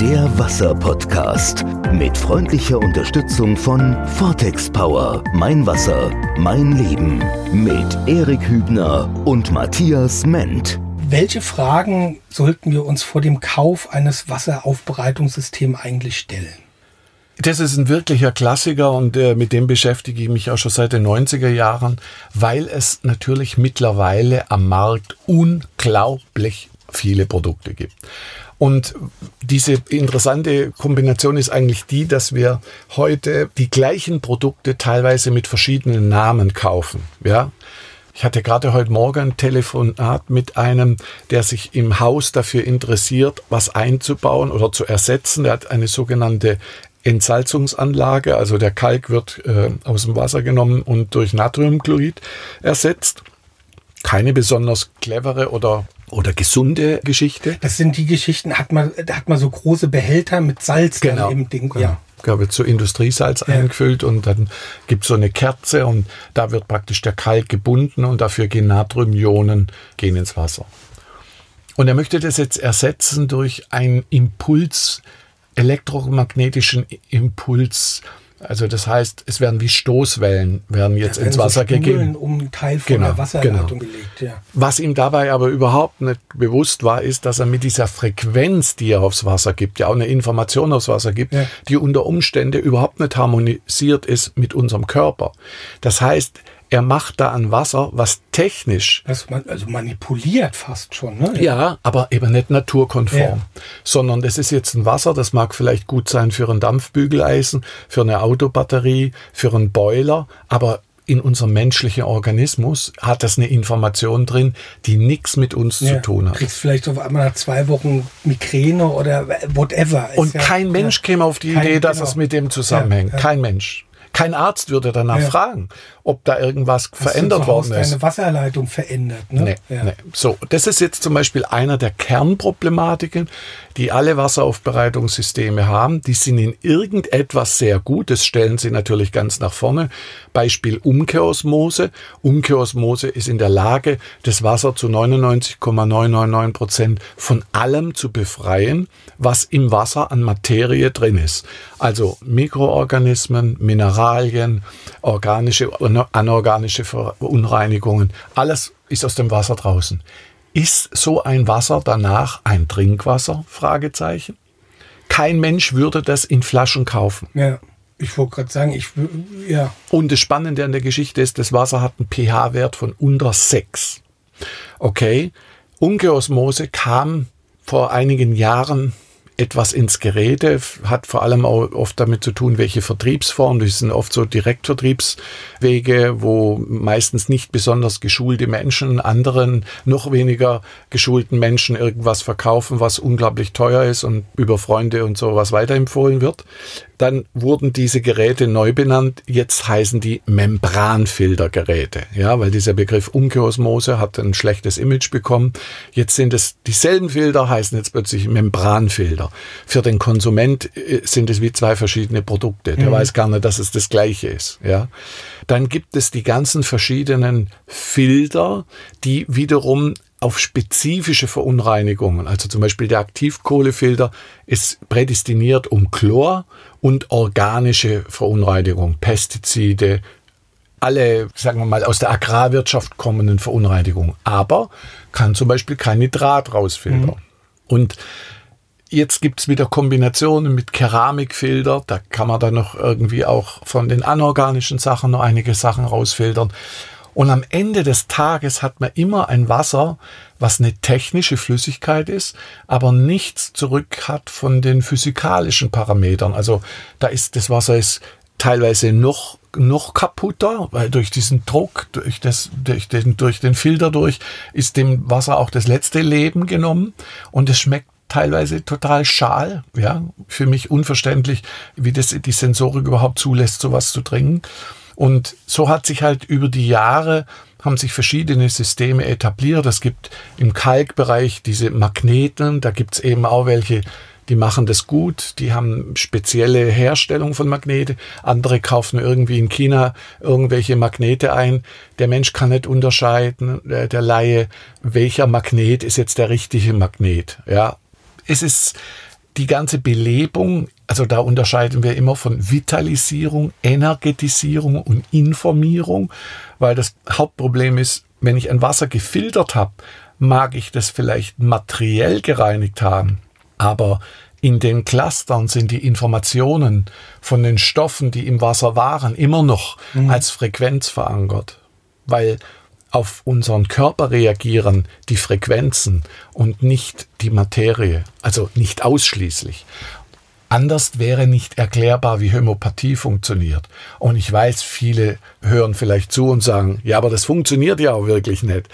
Der Wasser-Podcast mit freundlicher Unterstützung von Vortex Power. Mein Wasser, mein Leben. Mit Erik Hübner und Matthias Ment. Welche Fragen sollten wir uns vor dem Kauf eines Wasseraufbereitungssystems eigentlich stellen? Das ist ein wirklicher Klassiker und äh, mit dem beschäftige ich mich auch schon seit den 90er Jahren, weil es natürlich mittlerweile am Markt unglaublich viele Produkte gibt. Und diese interessante Kombination ist eigentlich die, dass wir heute die gleichen Produkte teilweise mit verschiedenen Namen kaufen. Ja, ich hatte gerade heute Morgen ein Telefonat mit einem, der sich im Haus dafür interessiert, was einzubauen oder zu ersetzen. Der hat eine sogenannte Entsalzungsanlage, also der Kalk wird äh, aus dem Wasser genommen und durch Natriumchlorid ersetzt. Keine besonders clevere oder oder gesunde Geschichte. Das sind die Geschichten, hat man, da hat man so große Behälter mit Salz genau. im Ding. Genau. Ja. Da wird so Industriesalz ja. eingefüllt und dann gibt es so eine Kerze und da wird praktisch der Kalk gebunden und dafür gehen Natriumionen gehen ins Wasser. Und er möchte das jetzt ersetzen durch einen Impuls, elektromagnetischen Impuls, also das heißt, es werden wie Stoßwellen werden jetzt ins Wasser so gegeben. um Teil von genau, der Wasserleitung genau. gelegt. Ja. Was ihm dabei aber überhaupt nicht bewusst war, ist, dass er mit dieser Frequenz, die er aufs Wasser gibt, ja auch eine Information aufs Wasser gibt, ja. die unter Umständen überhaupt nicht harmonisiert ist mit unserem Körper. Das heißt, er macht da an Wasser was technisch. Das man, also manipuliert fast schon, ne? Ja, aber eben nicht naturkonform. Ja. Sondern das ist jetzt ein Wasser, das mag vielleicht gut sein für ein Dampfbügeleisen, für eine Autobatterie, für einen Boiler, aber in unserem menschlichen Organismus hat das eine Information drin, die nichts mit uns ja, zu tun hat. Du kriegst vielleicht auf einmal nach zwei Wochen Migräne oder whatever. Und ja, kein Mensch käme auf die Idee, dass genau. es mit dem zusammenhängt. Kein Mensch. Kein Arzt würde danach ja. fragen, ob da irgendwas Hast verändert du worden ist. Eine Wasserleitung verändert. Ne? Nee, ja. nee. So, das ist jetzt zum Beispiel einer der Kernproblematiken, die alle Wasseraufbereitungssysteme haben. Die sind in irgendetwas sehr gut. Das stellen sie natürlich ganz nach vorne. Beispiel Umkehrosmose. Umkehrosmose ist in der Lage, das Wasser zu 99,999 Prozent von allem zu befreien, was im Wasser an Materie drin ist. Also Mikroorganismen, Mineralien, organische und anorganische Verunreinigungen. Alles ist aus dem Wasser draußen. Ist so ein Wasser danach ein Trinkwasser? Fragezeichen. Kein Mensch würde das in Flaschen kaufen. Ja. Ich wollte gerade sagen, ich ja. Und das Spannende an der Geschichte ist, das Wasser hat einen pH-Wert von unter 6. Okay, Ungeosmose kam vor einigen Jahren etwas ins Gerede, hat vor allem auch oft damit zu tun, welche Vertriebsformen, das sind oft so Direktvertriebswege, wo meistens nicht besonders geschulte Menschen anderen noch weniger geschulten Menschen irgendwas verkaufen, was unglaublich teuer ist und über Freunde und sowas weiterempfohlen wird. Dann wurden diese Geräte neu benannt. Jetzt heißen die Membranfiltergeräte. Ja, weil dieser Begriff Umkehrosmose hat ein schlechtes Image bekommen. Jetzt sind es dieselben Filter, heißen jetzt plötzlich Membranfilter. Für den Konsument äh, sind es wie zwei verschiedene Produkte. Der mhm. weiß gar nicht, dass es das gleiche ist. Ja. Dann gibt es die ganzen verschiedenen Filter, die wiederum auf spezifische Verunreinigungen. Also zum Beispiel der Aktivkohlefilter ist prädestiniert um Chlor und organische Verunreinigung, Pestizide, alle, sagen wir mal, aus der Agrarwirtschaft kommenden Verunreinigungen. Aber kann zum Beispiel kein Nitrat rausfiltern. Mhm. Und Jetzt gibt's wieder Kombinationen mit Keramikfilter. Da kann man dann noch irgendwie auch von den anorganischen Sachen noch einige Sachen rausfiltern. Und am Ende des Tages hat man immer ein Wasser, was eine technische Flüssigkeit ist, aber nichts zurück hat von den physikalischen Parametern. Also da ist das Wasser ist teilweise noch noch kaputter, weil durch diesen Druck, durch, das, durch, den, durch den Filter durch, ist dem Wasser auch das letzte Leben genommen und es schmeckt teilweise total schal, ja, für mich unverständlich, wie das die Sensorik überhaupt zulässt, sowas zu trinken. Und so hat sich halt über die Jahre haben sich verschiedene Systeme etabliert. Es gibt im Kalkbereich diese Magneten, da gibt es eben auch welche, die machen das gut, die haben spezielle Herstellung von Magnete. Andere kaufen irgendwie in China irgendwelche Magnete ein. Der Mensch kann nicht unterscheiden, der, der Laie, welcher Magnet ist jetzt der richtige Magnet. Ja, es ist die ganze Belebung, also da unterscheiden wir immer von Vitalisierung, Energetisierung und Informierung, weil das Hauptproblem ist, wenn ich ein Wasser gefiltert habe, mag ich das vielleicht materiell gereinigt haben, aber in den Clustern sind die Informationen von den Stoffen, die im Wasser waren, immer noch mhm. als Frequenz verankert, weil auf unseren Körper reagieren die Frequenzen und nicht die Materie, also nicht ausschließlich. Anders wäre nicht erklärbar, wie Homöopathie funktioniert. Und ich weiß, viele hören vielleicht zu und sagen, ja, aber das funktioniert ja auch wirklich nicht.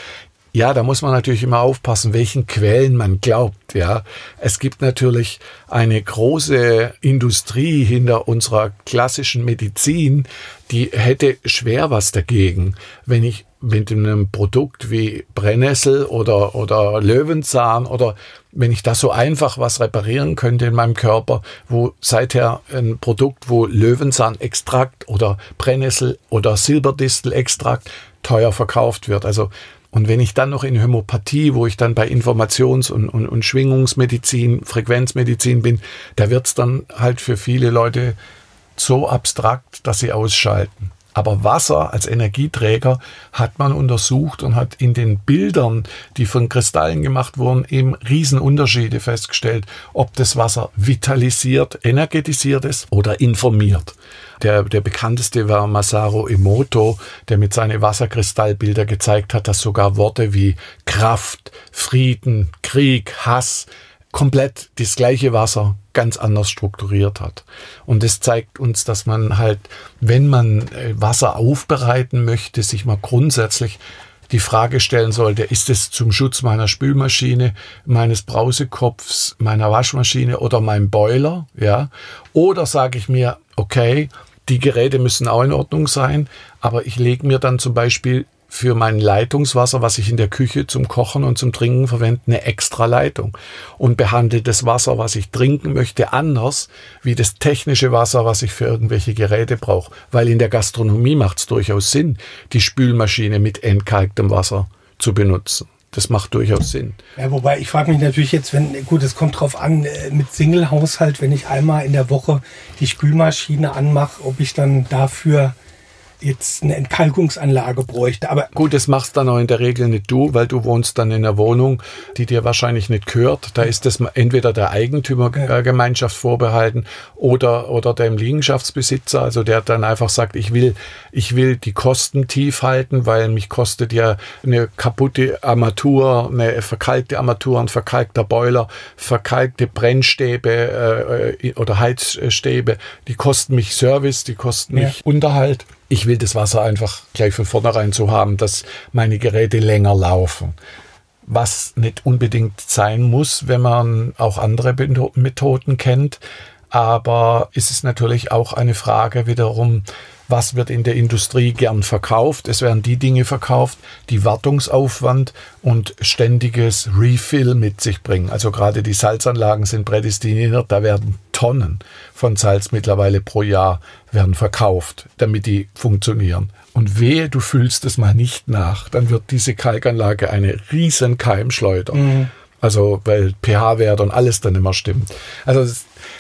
Ja, da muss man natürlich immer aufpassen, welchen Quellen man glaubt, ja. Es gibt natürlich eine große Industrie hinter unserer klassischen Medizin, die hätte schwer was dagegen, wenn ich mit einem Produkt wie Brennnessel oder, oder Löwenzahn oder wenn ich da so einfach was reparieren könnte in meinem Körper, wo seither ein Produkt, wo Löwenzahnextrakt oder Brennnessel oder Silberdistelextrakt teuer verkauft wird. Also und wenn ich dann noch in Homöopathie, wo ich dann bei Informations- und, und, und Schwingungsmedizin, Frequenzmedizin bin, da wird's dann halt für viele Leute so abstrakt, dass sie ausschalten. Aber Wasser als Energieträger hat man untersucht und hat in den Bildern, die von Kristallen gemacht wurden, eben Riesenunterschiede festgestellt, ob das Wasser vitalisiert, energetisiert ist oder informiert. Der, der bekannteste war Masaru Emoto, der mit seinen Wasserkristallbilder gezeigt hat, dass sogar Worte wie Kraft, Frieden, Krieg, Hass komplett das gleiche Wasser ganz anders strukturiert hat. Und das zeigt uns, dass man halt, wenn man äh, Wasser aufbereiten möchte, sich mal grundsätzlich die Frage stellen sollte, ist es zum Schutz meiner Spülmaschine, meines Brausekopfs, meiner Waschmaschine oder meinem Boiler, ja? Oder sage ich mir, okay, die Geräte müssen auch in Ordnung sein, aber ich lege mir dann zum Beispiel für mein Leitungswasser, was ich in der Küche zum Kochen und zum Trinken verwende, eine extra Leitung und behandle das Wasser, was ich trinken möchte, anders wie das technische Wasser, was ich für irgendwelche Geräte brauche. Weil in der Gastronomie macht es durchaus Sinn, die Spülmaschine mit entkalktem Wasser zu benutzen. Das macht durchaus Sinn. Ja, wobei ich frage mich natürlich jetzt, wenn, gut, es kommt drauf an, äh, mit Single-Haushalt, wenn ich einmal in der Woche die Spülmaschine anmache, ob ich dann dafür jetzt eine Entkalkungsanlage bräuchte. Aber gut, das machst dann auch in der Regel nicht du, weil du wohnst dann in einer Wohnung, die dir wahrscheinlich nicht gehört. Da ist das entweder der Eigentümergemeinschaft vorbehalten oder oder dem Liegenschaftsbesitzer, also der dann einfach sagt, ich will ich will die Kosten tief halten, weil mich kostet ja eine kaputte Armatur, eine verkalkte Armatur, ein verkalkter Boiler, verkalkte Brennstäbe äh, äh oder Heizstäbe, die kosten mich Service, die kosten mich ja. Unterhalt ich will das Wasser einfach gleich von vornherein so haben, dass meine Geräte länger laufen. Was nicht unbedingt sein muss, wenn man auch andere Methoden kennt. Aber ist es natürlich auch eine Frage wiederum, was wird in der Industrie gern verkauft. Es werden die Dinge verkauft, die Wartungsaufwand und ständiges Refill mit sich bringen. Also gerade die Salzanlagen sind prädestiniert, da werden Tonnen von Salz mittlerweile pro Jahr werden verkauft, damit die funktionieren. Und wehe, du füllst es mal nicht nach, dann wird diese Kalkanlage eine riesen Keimschleuder. Mhm. Also, weil pH-Wert und alles dann immer stimmt. Also,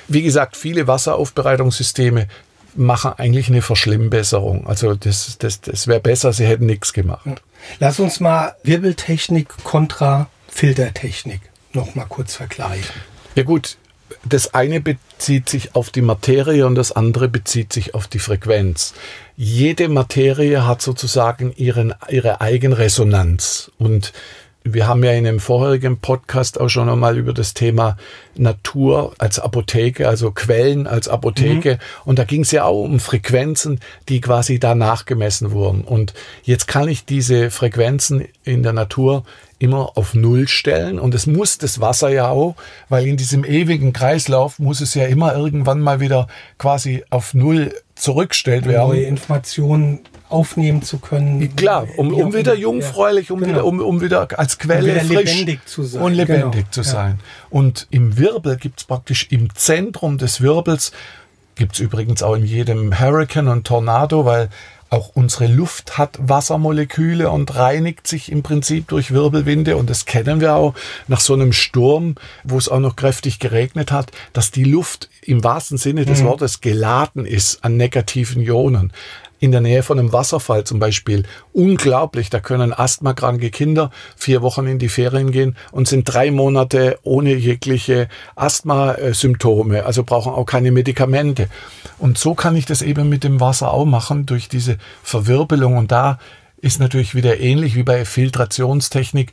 wie gesagt, viele Wasseraufbereitungssysteme machen eigentlich eine Verschlimmbesserung. Also das, das, das wäre besser, sie hätten nichts gemacht. Lass uns mal Wirbeltechnik kontra Filtertechnik noch mal kurz vergleichen. Ja gut, das eine bezieht sich auf die Materie und das andere bezieht sich auf die Frequenz. Jede Materie hat sozusagen ihren, ihre Eigenresonanz und wir haben ja in einem vorherigen Podcast auch schon einmal über das Thema Natur als Apotheke, also Quellen als Apotheke. Mhm. Und da ging es ja auch um Frequenzen, die quasi da nachgemessen wurden. Und jetzt kann ich diese Frequenzen in der Natur immer auf Null stellen. Und es muss das Wasser ja auch, weil in diesem ewigen Kreislauf muss es ja immer irgendwann mal wieder quasi auf Null zurückgestellt werden. Neue Informationen aufnehmen zu können. Klar, um, um wieder jungfräulich, um, genau. wieder, um, um wieder als Quelle wieder frisch lebendig zu sein. und lebendig genau. zu sein. Ja. Und im Wirbel gibt es praktisch im Zentrum des Wirbels, gibt es übrigens auch in jedem Hurricane und Tornado, weil Auch unsere Luft hat Wassermoleküle und reinigt sich im Prinzip durch Wirbelwinde. Und das kennen wir auch nach so einem Sturm, wo es auch noch kräftig geregnet hat, dass die Luft im wahrsten Sinne des mhm. Wortes geladen ist an negativen Ionen in der Nähe von einem Wasserfall zum Beispiel. Unglaublich, da können asthmakranke Kinder vier Wochen in die Ferien gehen und sind drei Monate ohne jegliche Asthma-Symptome, also brauchen auch keine Medikamente. Und so kann ich das eben mit dem Wasser auch machen, durch diese Verwirbelung. Und da ist natürlich wieder ähnlich wie bei Filtrationstechnik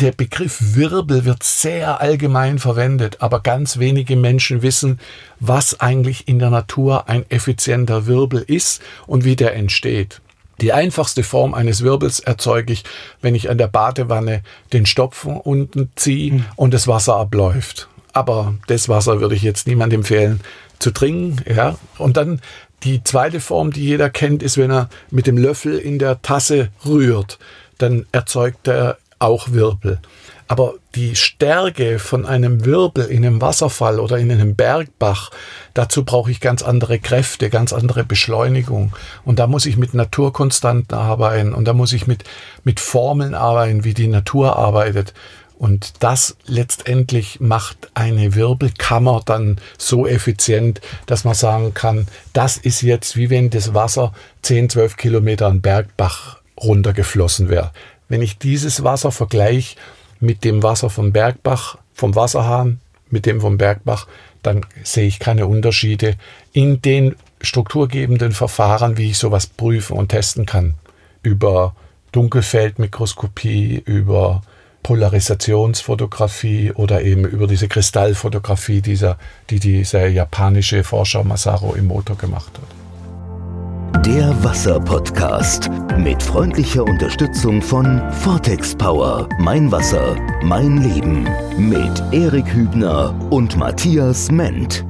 der Begriff Wirbel wird sehr allgemein verwendet, aber ganz wenige Menschen wissen, was eigentlich in der Natur ein effizienter Wirbel ist und wie der entsteht. Die einfachste Form eines Wirbels erzeuge ich, wenn ich an der Badewanne den Stopfen unten ziehe mhm. und das Wasser abläuft. Aber das Wasser würde ich jetzt niemandem empfehlen zu trinken, ja. Und dann die zweite Form, die jeder kennt, ist, wenn er mit dem Löffel in der Tasse rührt. Dann erzeugt er auch Wirbel. Aber die Stärke von einem Wirbel in einem Wasserfall oder in einem Bergbach, dazu brauche ich ganz andere Kräfte, ganz andere Beschleunigung. Und da muss ich mit Naturkonstanten arbeiten und da muss ich mit, mit Formeln arbeiten, wie die Natur arbeitet. Und das letztendlich macht eine Wirbelkammer dann so effizient, dass man sagen kann, das ist jetzt wie wenn das Wasser 10, 12 Kilometer einen Bergbach runtergeflossen wäre. Wenn ich dieses Wasser vergleiche mit dem Wasser vom Bergbach, vom Wasserhahn, mit dem vom Bergbach, dann sehe ich keine Unterschiede in den strukturgebenden Verfahren, wie ich sowas prüfen und testen kann. Über Dunkelfeldmikroskopie, über Polarisationsfotografie oder eben über diese Kristallfotografie, dieser, die dieser japanische Forscher Masaru Emoto gemacht hat. Der Wasser-Podcast mit freundlicher Unterstützung von Vortex Power. Mein Wasser, mein Leben. Mit Erik Hübner und Matthias Ment.